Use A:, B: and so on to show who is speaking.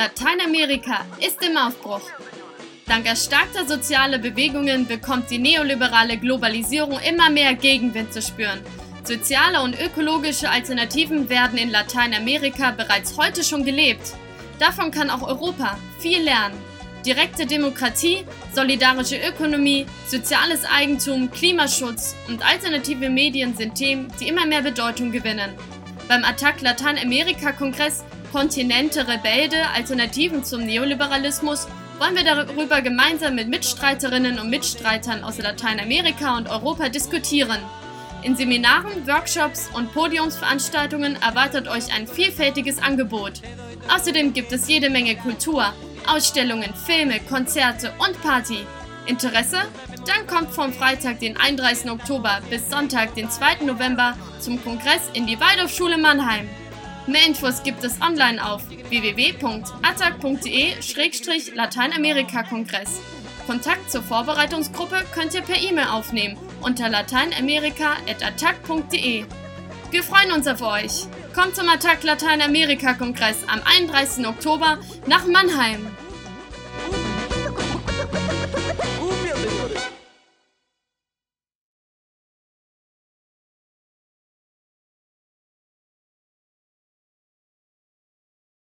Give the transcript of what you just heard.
A: Lateinamerika ist im Aufbruch. Dank erstarkter sozialer Bewegungen bekommt die neoliberale Globalisierung immer mehr Gegenwind zu spüren. Soziale und ökologische Alternativen werden in Lateinamerika bereits heute schon gelebt. Davon kann auch Europa viel lernen. Direkte Demokratie, solidarische Ökonomie, soziales Eigentum, Klimaschutz und alternative Medien sind Themen, die immer mehr Bedeutung gewinnen. Beim Attac Lateinamerika-Kongress Kontinente Rebelde Alternativen zum Neoliberalismus wollen wir darüber gemeinsam mit Mitstreiterinnen und Mitstreitern aus Lateinamerika und Europa diskutieren. In Seminaren, Workshops und Podiumsveranstaltungen erwartet euch ein vielfältiges Angebot. Außerdem gibt es jede Menge Kultur, Ausstellungen, Filme, Konzerte und Party. Interesse? Dann kommt vom Freitag, den 31. Oktober bis Sonntag, den 2. November zum Kongress in die Waldorfschule Mannheim. Mehr Infos gibt es online auf www.attac.de-lateinamerika-Kongress. Kontakt zur Vorbereitungsgruppe könnt ihr per E-Mail aufnehmen unter lateinamerika.attac.de. Wir freuen uns auf euch. Kommt zum Attac Lateinamerika-Kongress am 31. Oktober nach Mannheim.